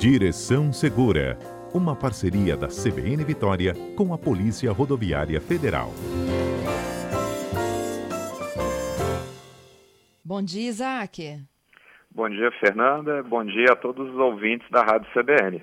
Direção Segura, uma parceria da CBN Vitória com a Polícia Rodoviária Federal. Bom dia, Isaac. Bom dia, Fernanda. Bom dia a todos os ouvintes da Rádio CBN.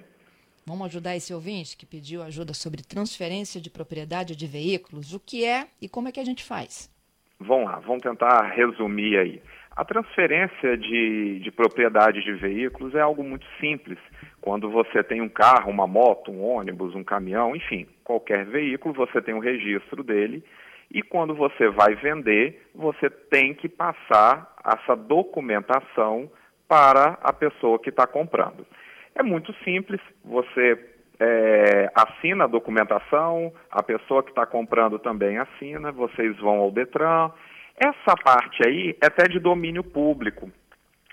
Vamos ajudar esse ouvinte que pediu ajuda sobre transferência de propriedade de veículos. O que é e como é que a gente faz? Vamos lá, vamos tentar resumir aí. A transferência de, de propriedade de veículos é algo muito simples. Quando você tem um carro, uma moto, um ônibus, um caminhão, enfim, qualquer veículo, você tem um registro dele e quando você vai vender, você tem que passar essa documentação para a pessoa que está comprando. É muito simples, você é, assina a documentação, a pessoa que está comprando também assina, vocês vão ao Detran. Essa parte aí é até de domínio público,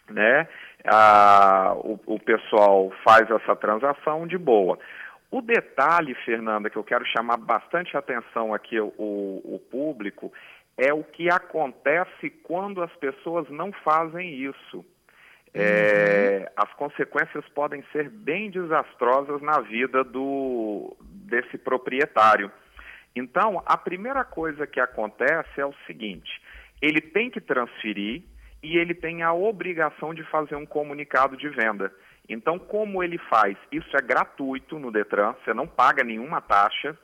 né? o, o pessoal faz essa transação de boa. O detalhe, Fernanda, que eu quero chamar bastante atenção aqui o, o público, é o que acontece quando as pessoas não fazem isso. É, uhum. as consequências podem ser bem desastrosas na vida do, desse proprietário. Então, a primeira coisa que acontece é o seguinte: ele tem que transferir e ele tem a obrigação de fazer um comunicado de venda. Então, como ele faz? Isso é gratuito no Detran, você não paga nenhuma taxa.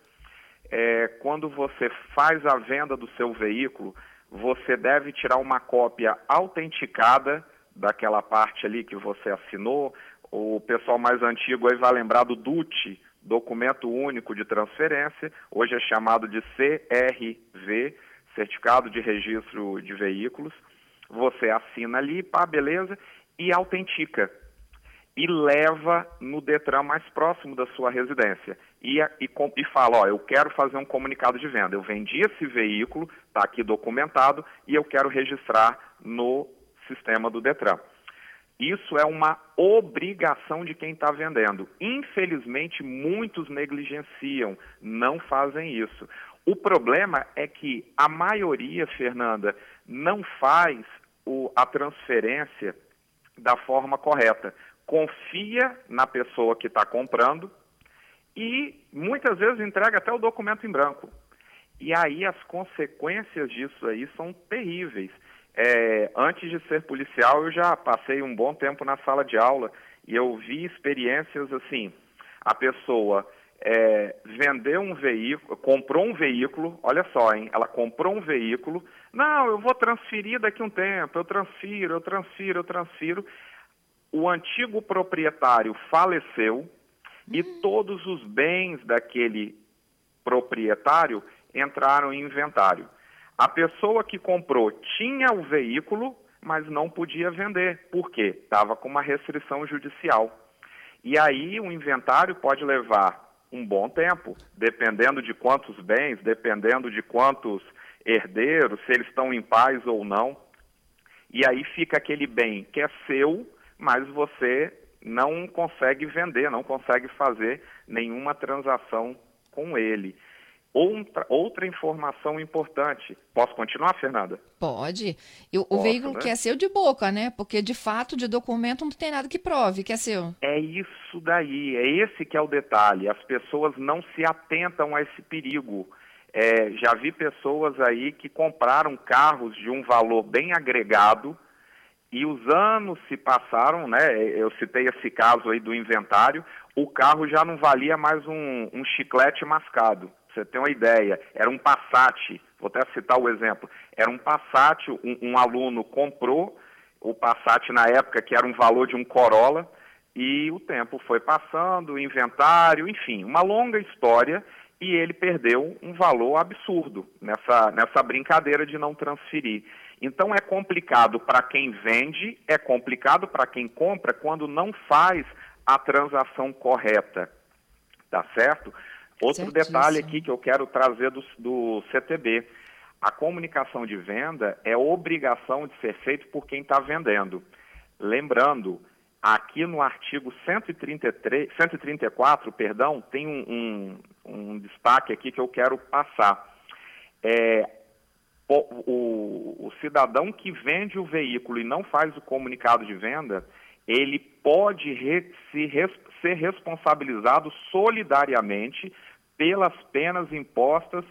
É, quando você faz a venda do seu veículo, você deve tirar uma cópia autenticada daquela parte ali que você assinou. O pessoal mais antigo aí vai lembrar do DUT, Documento Único de Transferência, hoje é chamado de CRV, Certificado de Registro de Veículos. Você assina ali, pá, beleza, e autentica. E leva no Detran mais próximo da sua residência. E, e, e fala, ó, eu quero fazer um comunicado de venda. Eu vendi esse veículo, está aqui documentado, e eu quero registrar no sistema do Detran. Isso é uma obrigação de quem está vendendo. Infelizmente, muitos negligenciam, não fazem isso. O problema é que a maioria, Fernanda, não faz o, a transferência da forma correta. Confia na pessoa que está comprando e muitas vezes entrega até o documento em branco. E aí as consequências disso aí são terríveis. É, antes de ser policial, eu já passei um bom tempo na sala de aula e eu vi experiências assim: a pessoa é, vendeu um veículo, comprou um veículo, olha só, hein? Ela comprou um veículo, não, eu vou transferir daqui a um tempo, eu transfiro, eu transfiro, eu transfiro. O antigo proprietário faleceu e hum. todos os bens daquele proprietário entraram em inventário. A pessoa que comprou tinha o veículo, mas não podia vender. Por quê? Estava com uma restrição judicial. E aí o inventário pode levar um bom tempo, dependendo de quantos bens, dependendo de quantos herdeiros, se eles estão em paz ou não. E aí fica aquele bem que é seu, mas você não consegue vender, não consegue fazer nenhuma transação com ele. Outra, outra informação importante. Posso continuar, Fernanda? Pode. E o, Posso, veículo né? que é seu de boca, né? Porque de fato, de documento, não tem nada que prove que é seu. É isso daí, é esse que é o detalhe. As pessoas não se atentam a esse perigo. É, já vi pessoas aí que compraram carros de um valor bem agregado e os anos se passaram, né? Eu citei esse caso aí do inventário, o carro já não valia mais um, um chiclete mascado você tem uma ideia, era um Passat, vou até citar o exemplo, era um Passat, um, um aluno comprou o Passat na época que era um valor de um Corolla, e o tempo foi passando, inventário, enfim, uma longa história, e ele perdeu um valor absurdo nessa, nessa brincadeira de não transferir. Então é complicado para quem vende, é complicado para quem compra quando não faz a transação correta. Tá certo? Outro detalhe aqui que eu quero trazer do, do CTB. A comunicação de venda é obrigação de ser feita por quem está vendendo. Lembrando, aqui no artigo 133, 134, perdão, tem um, um, um destaque aqui que eu quero passar. É, o, o, cidadão que vende o veículo e não faz o comunicado de venda, ele pode re, se ser responsabilizado solidariamente pelas penas impostas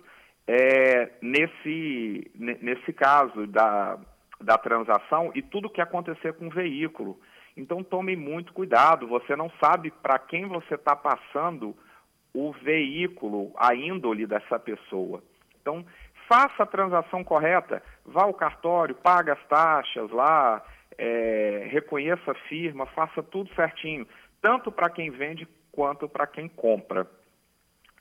é, nesse, nesse caso da, da transação e tudo que acontecer com o veículo. Então tome muito cuidado, você não sabe para quem você está passando o veículo, a índole dessa pessoa. Então, faça a transação correta, vá ao cartório, pague as taxas lá, é, reconheça a firma, faça tudo certinho, tanto para quem vende quanto para quem compra.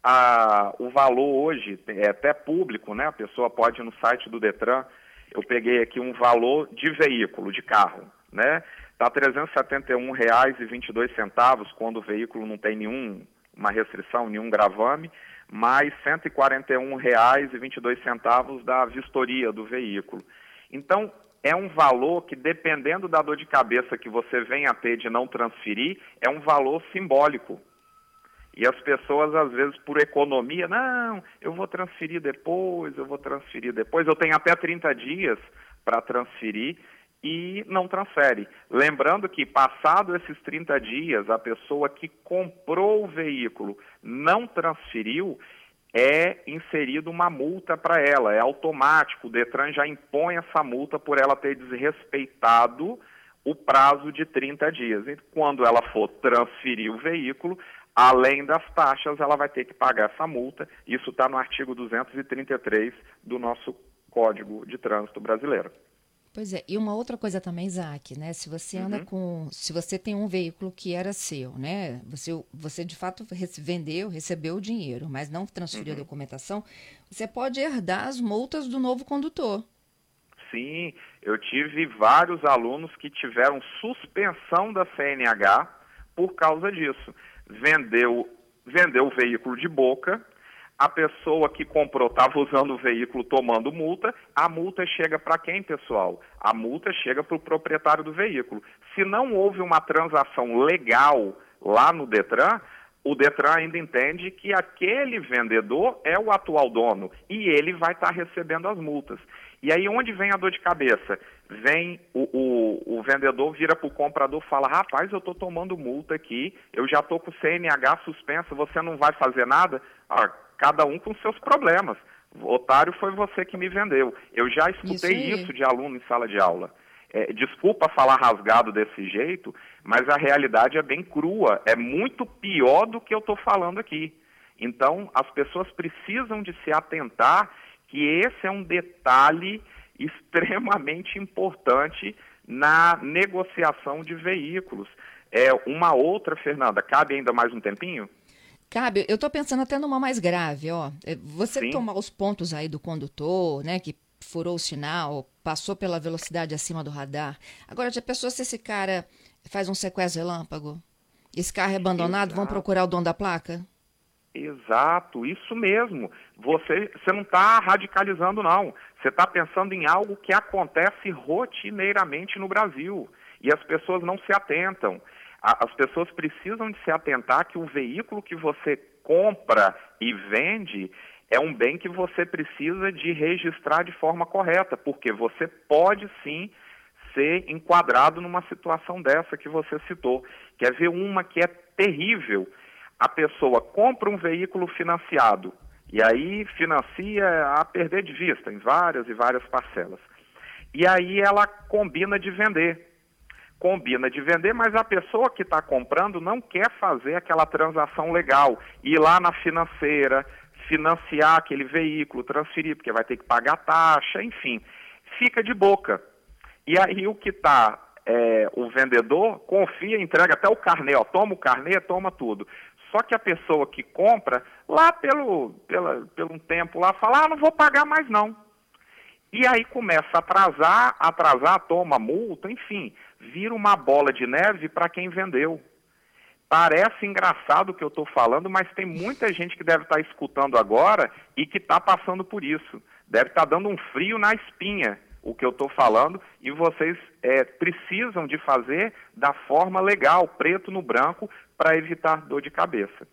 A, o valor hoje é até público, né? A pessoa pode ir no site do Detran. Eu peguei aqui um valor de veículo, de carro, né? Está R$ 371,22 quando o veículo não tem nenhuma restrição, nenhum gravame, mais R$ 141,22 da vistoria do veículo. Então, é um valor que, dependendo da dor de cabeça que você venha a ter de não transferir, é um valor simbólico. E as pessoas, às vezes, por economia, não, eu vou transferir depois, eu vou transferir depois, eu tenho até 30 dias para transferir e não transfere. Lembrando que, passado esses 30 dias, a pessoa que comprou o veículo não transferiu, é inserida uma multa para ela, é automático. O Detran já impõe essa multa por ela ter desrespeitado o prazo de 30 dias. E quando ela for transferir o veículo, além das taxas, ela vai ter que pagar essa multa. Isso está no artigo 233 do nosso Código de Trânsito Brasileiro. Pois é, e uma outra coisa também, Isaac, né? Se você anda uhum. com. Se você tem um veículo que era seu, né? Você, você de fato vendeu, recebeu o dinheiro, mas não transferiu uhum. a documentação, você pode herdar as multas do novo condutor. Sim, eu tive vários alunos que tiveram suspensão da CNH por causa disso. Vendeu, vendeu o veículo de boca, a pessoa que comprou estava usando o veículo tomando multa, a multa chega para quem, pessoal? A multa chega para o proprietário do veículo. Se não houve uma transação legal lá no Detran, o Detran ainda entende que aquele vendedor é o atual dono e ele vai estar tá recebendo as multas. E aí onde vem a dor de cabeça? Vem o, o, o vendedor, vira para o comprador fala, rapaz, eu estou tomando multa aqui, eu já estou com o CNH suspenso, você não vai fazer nada? Ah, cada um com seus problemas. O otário foi você que me vendeu. Eu já escutei isso, isso de aluno em sala de aula. É, desculpa falar rasgado desse jeito, mas a realidade é bem crua. É muito pior do que eu estou falando aqui. Então, as pessoas precisam de se atentar que esse é um detalhe extremamente importante na negociação de veículos. É uma outra, Fernanda, cabe ainda mais um tempinho? Cabe, eu estou pensando até numa mais grave, ó. É, você Sim. tomar os pontos aí do condutor, né, que furou o sinal, passou pela velocidade acima do radar. Agora, já pensou se esse cara faz um sequestro relâmpago? Esse carro é abandonado, Exato. vão procurar o dono da placa? Exato, isso mesmo. Você, você não está radicalizando, não. Você está pensando em algo que acontece rotineiramente no Brasil. E as pessoas não se atentam as pessoas precisam de se atentar que o veículo que você compra e vende é um bem que você precisa de registrar de forma correta, porque você pode sim ser enquadrado numa situação dessa que você citou. Quer ver uma que é terrível? A pessoa compra um veículo financiado e aí financia a perder de vista em várias e várias parcelas. E aí ela combina de vender combina de vender, mas a pessoa que está comprando não quer fazer aquela transação legal, ir lá na financeira, financiar aquele veículo, transferir, porque vai ter que pagar taxa, enfim, fica de boca. E aí o que está, é, o vendedor confia, entrega até o carnê, ó, toma o carnê, toma tudo. Só que a pessoa que compra, lá pelo, pela, pelo um tempo lá, fala, ah, não vou pagar mais não. E aí começa a atrasar, atrasar, toma multa, enfim, vira uma bola de neve para quem vendeu. Parece engraçado o que eu estou falando, mas tem muita gente que deve estar tá escutando agora e que está passando por isso. Deve estar tá dando um frio na espinha o que eu estou falando e vocês é, precisam de fazer da forma legal, preto no branco, para evitar dor de cabeça.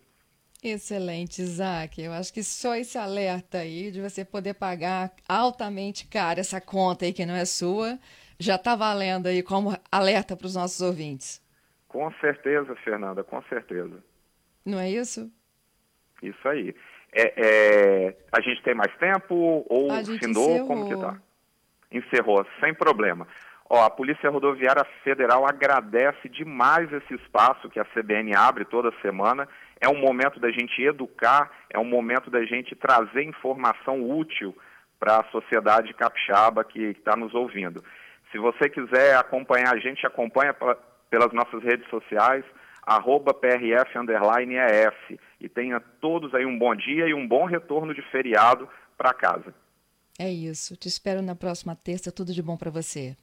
Excelente, Isaac. Eu acho que só esse alerta aí de você poder pagar altamente caro essa conta aí que não é sua, já está valendo aí como alerta para os nossos ouvintes. Com certeza, Fernanda, com certeza. Não é isso? Isso aí. É, é, a gente tem mais tempo ou? Encerrou. Como que tá? Encerrou, sem problema. Ó, a Polícia Rodoviária Federal agradece demais esse espaço que a CBN abre toda semana. É um momento da gente educar, é um momento da gente trazer informação útil para a sociedade capixaba que está nos ouvindo. Se você quiser acompanhar a gente, acompanha pelas nossas redes sociais, arroba PRF EF. E tenha todos aí um bom dia e um bom retorno de feriado para casa. É isso. Te espero na próxima terça. Tudo de bom para você.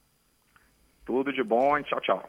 Tudo de bom e tchau, tchau.